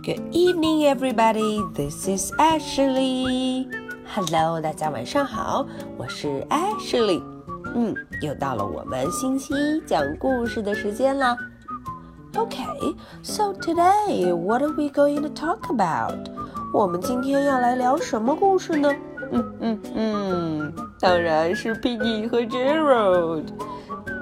Good evening, everybody. This is Ashley. Hello，大家晚上好，我是 Ashley。嗯，又到了我们星期一讲故事的时间了。Okay, so today, what are we going to talk about? 我们今天要来聊什么故事呢？嗯嗯嗯，当然是 Piggy 和 Gerald。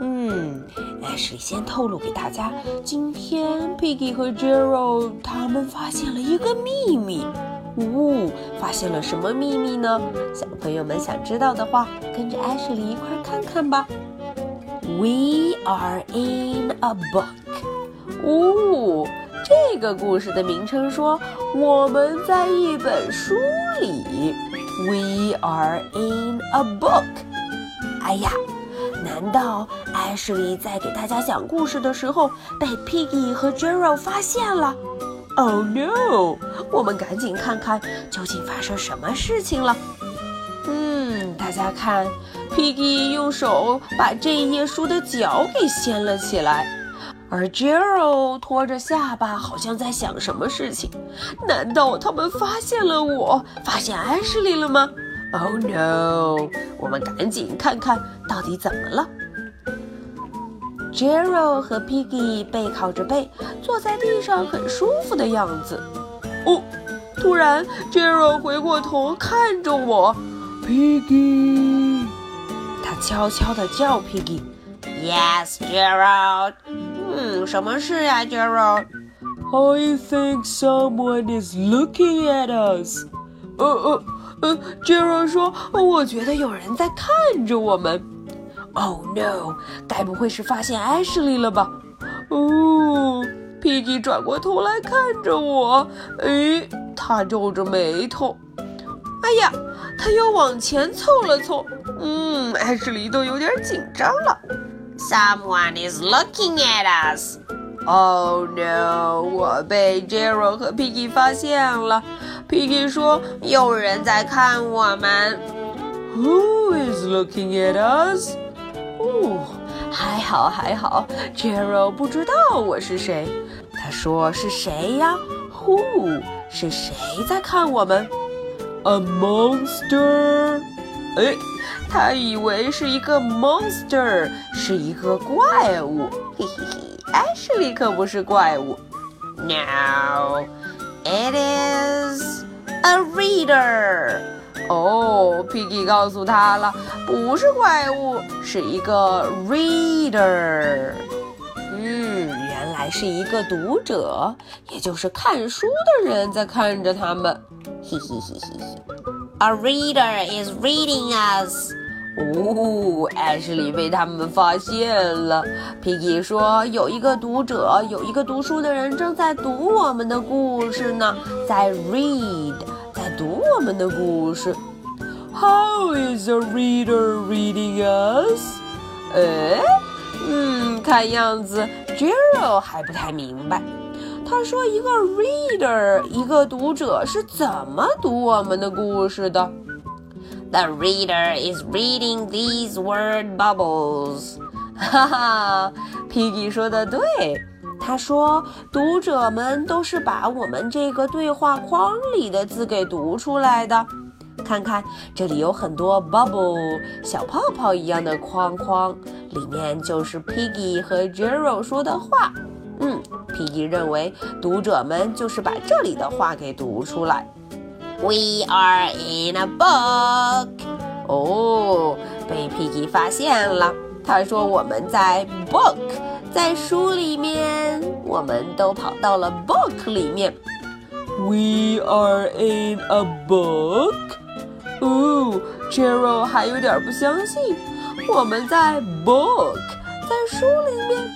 嗯，Ashley 先透露给大家，今天 Piggy 和 Gerald 他们发现了一个秘密。呜、哦，发现了什么秘密呢？小朋友们想知道的话，跟着 Ashley 一块看看吧。We are in a book。哦，这个故事的名称说我们在一本书里。We are in a book。哎呀！难道艾什莉在给大家讲故事的时候被 Piggy 和 Gerald 发现了？Oh no！我们赶紧看看究竟发生什么事情了。嗯，大家看，Piggy 用手把这一页书的角给掀了起来，而 Gerald 拖着下巴，好像在想什么事情。难道他们发现了我，发现艾什莉了吗？Oh no！我们赶紧看看到底怎么了。Gerald 和 Piggy 背靠着背坐在地上，很舒服的样子。哦，突然 Gerald 回过头看着我，Piggy，他悄悄地叫 Piggy。Yes, Gerald。嗯，什么事呀，Gerald？I think someone is looking at us。呃呃。呃杰瑞说：“我觉得有人在看着我们。” Oh no！该不会是发现 Ashley 了吧？哦，Piggy 转过头来看着我，诶，他皱着眉头。哎呀，他又往前凑了凑。嗯，Ashley 都有点紧张了。Someone is looking at us. Oh no！我被 Gerald 和 Piggy 发现了。Piggy 说：“有人在看我们。” Who is looking at us？哦，还好还好，Gerald 不知道我是谁。他说：“是谁呀？Who 是谁在看我们？A monster？哎，他以为是一个 monster，是一个怪物。嘿嘿嘿 ，Ashley 可不是怪物。No，it is。A reader，哦，Piggy 告诉他了，不是怪物，是一个 reader。嗯，原来是一个读者，也就是看书的人在看着他们。嘿嘿嘿嘿嘿。A reader is reading us。哦，艾什莉被他们发现了。Piggy 说，有一个读者，有一个读书的人正在读我们的故事呢，在 read。在读我们的故事。How is a reader reading us？呃，嗯，看样子 Gerald 还不太明白。他说：“一个 reader，一个读者是怎么读我们的故事的？”The reader is reading these word bubbles。哈哈，Piggy 说的对。他说：“读者们都是把我们这个对话框里的字给读出来的。看看，这里有很多 bubble 小泡泡一样的框框，里面就是 Piggy 和 Gerald 说的话。嗯，Piggy 认为读者们就是把这里的话给读出来。We are in a book。哦，被 Piggy 发现了。他说我们在 book。”在书里面，我们都跑到了 book 里面。We are in a book。哦，Gerald 还有点不相信。我们在 book，在书里面。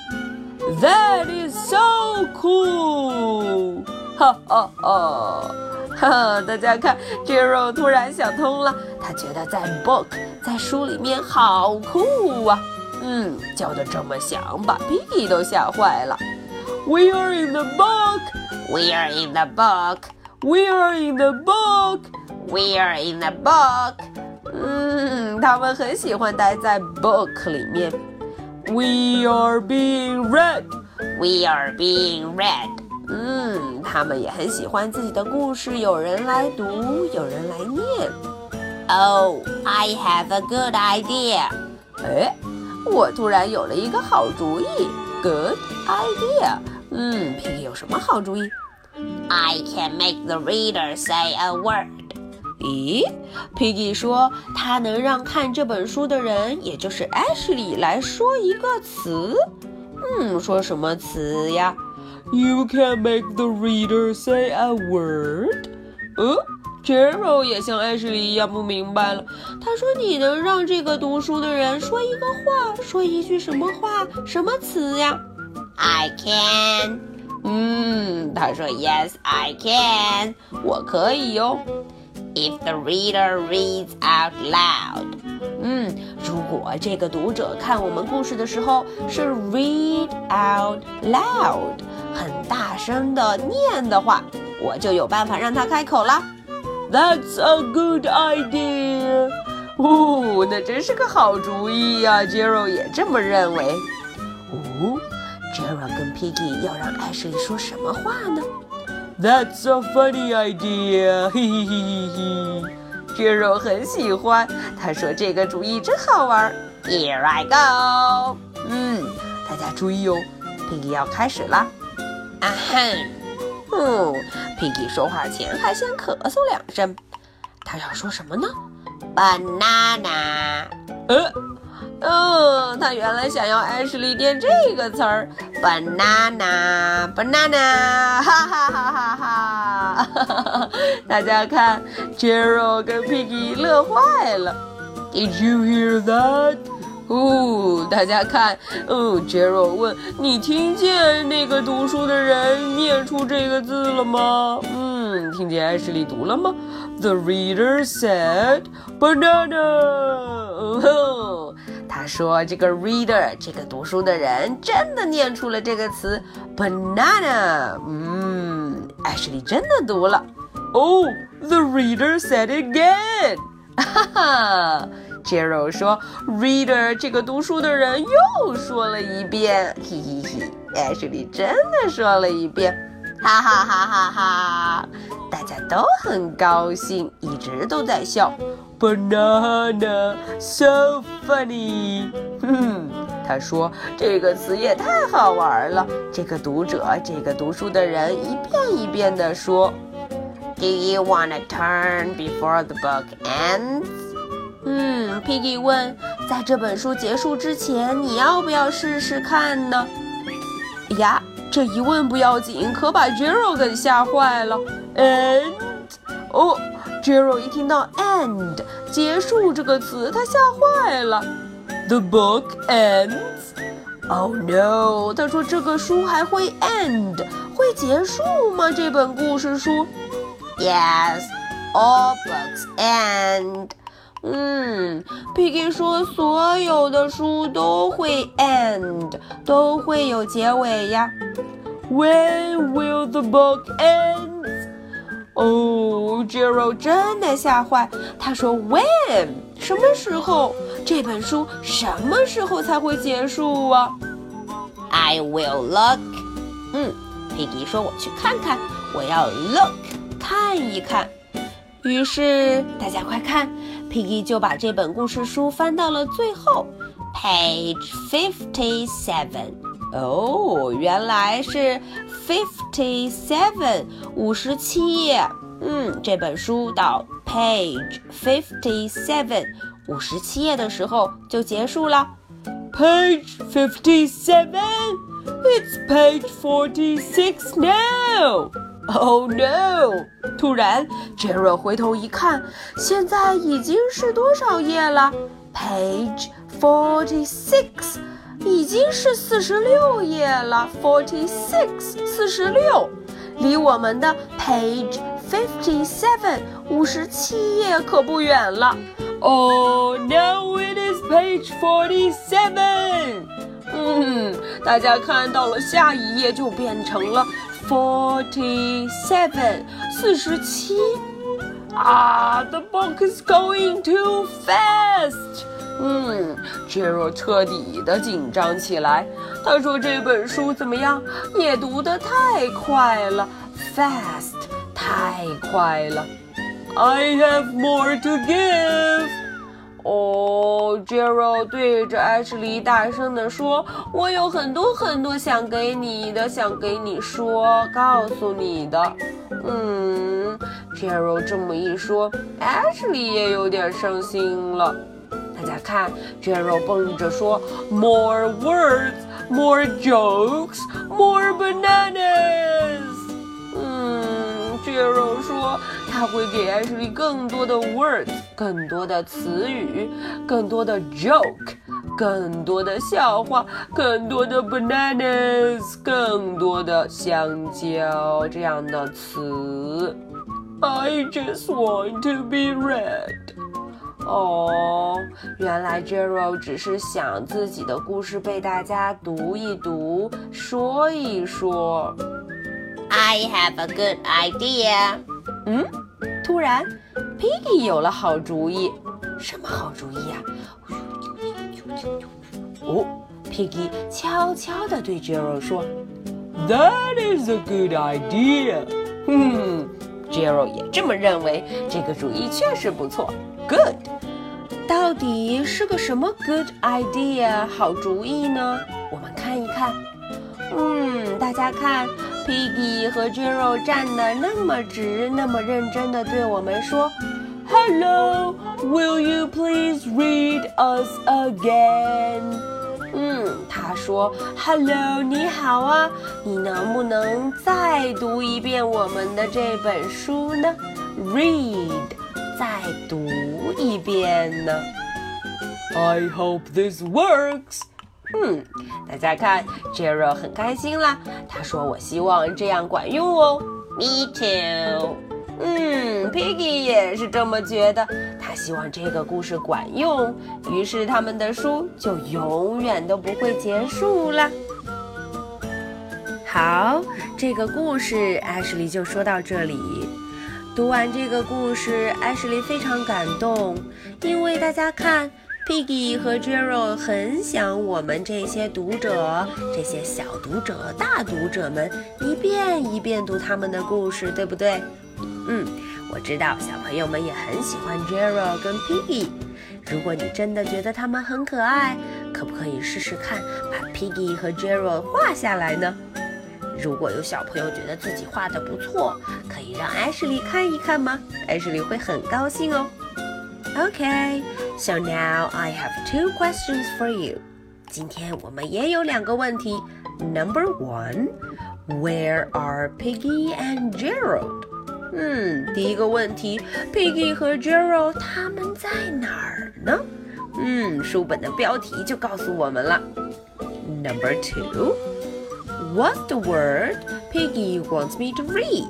That is so cool！哈哈哈！ 哈，大家看，Gero 突然想通了，他觉得在 book，在书里面好酷啊。嗯，叫的这么响，把 P P 都吓坏了。We are in the book. We are in the book. We are in the book. We are in the book. 嗯，他们很喜欢待在 book 里面。We are being read. We are being read. 嗯，他们也很喜欢自己的故事，有人来读，有人来念。Oh, I have a good idea. 哎，我突然有了一个好主意，Good idea。嗯，Piggy 有什么好主意？I can make the reader say a word. 咦，Piggy 说他能让看这本书的人，也就是 Ashley 来说一个词。嗯，说什么词呀？You can make the reader say a word. 呃 j e r o 也像 Ashley 一样不明白了。他说：“你能让这个读书的人说一个话，说一句什么话，什么词呀 I can.？” 嗯，他说：“Yes, I can，我可以哟。 If the reader reads out loud. 嗯，如果这个读者看我们故事的时候是 read out loud， 很大声的念的话，我就有办法让他开口啦。That's a good idea. 哦，那真是个好主意呀、杰 j 也这么认为。哦 j e r o 跟 Piggy 要让艾什莉说什么话呢 That's a funny idea. 嘿嘿嘿嘿嘿。j e r o 很喜欢，他说这个主意真好玩。Here I go. 嗯，大家注意哦，Piggy 要开始啦。Ahem. 嗯，Piggy 说话前还先咳嗽两声，他要说什么呢？Banana. 呃，哦，他原来想要艾什莉念这个词儿，banana banana，哈哈哈哈哈哈！大家看 j e r o 跟 Piggy 乐坏了。Did you hear that? 哦，大家看，嗯 j e r o 问你听见那个读书的人念出这个字了吗？嗯，听见艾什莉读了吗？The reader said banana. 哦，他说这个 reader 这个读书的人真的念出了这个词 banana。嗯，艾什莉真的读了。哦 the reader said again. 哈哈 j e r o 说，reader 这个读书的人又说了一遍，嘿嘿嘿，艾什莉真的说了一遍，哈哈哈哈哈！大家都很高兴，一直都在笑。Banana, so funny. 哼，他说这个词也太好玩了。这个读者，这个读书的人一遍一遍地说。Do you want to turn before the book ends? 嗯，Piggy 问，在这本书结束之前，你要不要试试看呢？呀，这一问不要紧，可把 Jero 给吓坏了。And，哦，Jero 一听到 end 结束这个词，他吓坏了。The book ends. Oh no！他说这个书还会 end，会结束吗？这本故事书？Yes, all books end. 嗯，Piggy 说所有的书都会 end，都会有结尾呀。When will the book end? 哦 j e r o 真的吓坏，他说 When 什么时候？这本书什么时候才会结束啊？I will look. 嗯，Piggy 说我去看看，我要 look 看一看。于是大家快看，Piggy 就把这本故事书翻到了最后，page fifty seven。哦，原来是 fifty seven 五十七页。嗯，这本书到 page fifty seven 五十七页的时候就结束了。Page fifty seven，it's page forty six now. Oh no！突然 j e r o 回头一看，现在已经是多少页了？Page forty six，已经是四十六页了。Forty six，四十六，离我们的 Page fifty seven 五十七页可不远了。Oh, no！It is page forty-seven 嗯，大家看到了，下一页就变成了forty seven，四十七。 Ah, the book is going too fast. 嗯，Jero 彻底的紧张起来。他说：“这本书怎么样？也读得太快了，fast，太快了。” I have more to give. 哦，Jero 对着艾什莉大声地说：“我有很多很多想给你的，想给你说，告诉你的。”嗯，Jero 这么一说，艾什莉也有点伤心了。大家看，Jero 蹦着说：“More words, more jokes, more bananas。”嗯，Jero 说他会给艾什莉更多的 words，更多的词语，更多的 joke，更多的笑话，更多的 bananas，更多的香蕉这样的词。I just want to be read. 哦，原来 Gerald 只是想自己的故事被大家读一读，说一说。I have a good idea. 嗯，突然，Piggy 有了好主意。什么好主意呀、哦，Piggy 悄悄地对 Jero 说 That is a good idea.：“ 嗯，Jero 也这么认为，这个主意确实不错。Good，到底是个什么 good idea 好主意呢？我们看一看。嗯，大家看，Piggy 和 Jiro 站得那么直，那么认真地对我们说 Hello, will you please read us again? 嗯，他说：“Hello，你好啊，你能不能再读一遍我们的这本书呢？Read，再读一遍呢。I hope this works. 嗯，大家看，Jero 很开心啦。他说：“我希望这样管用哦。Me too. 嗯，Piggy 也是这么觉得，他希望这个故事管用，于是他们的书就永远都不会结束了。好，这个故事艾什莉就说到这里。读完这个故事，艾什莉非常感动，因为大家看，Piggy 和 Jero 很想我们这些读者，这些小读者、大读者们一遍一遍读他们的故事，对不对？嗯，我知道小朋友们也很喜欢 Jero 跟 Piggy。如果你真的觉得他们很可爱，可不可以试试看把 Piggy 和 Jero 画下来呢？如果有小朋友觉得自己画的不错，可以让艾什莉看一看吗？艾什莉会很高兴哦。OK so now I have two questions for you. 今天我们也有两个问题。Number one, where are Piggy and Gerald? 嗯，第一个问题，Piggy 和 Gerald 他们在哪儿呢？嗯，书本的标题就告诉我们了。Number two, what's the word Piggy wants me to read?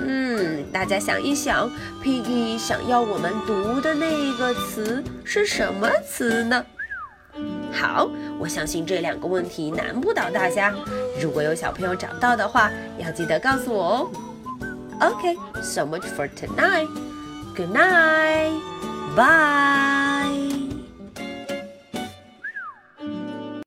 嗯，大家想一想，Piggy 想要我们读的那个词是什么词呢？好，我相信这两个问题难不倒大家。如果有小朋友找到的话，要记得告诉我哦。OK，so much for tonight. Good night. Bye.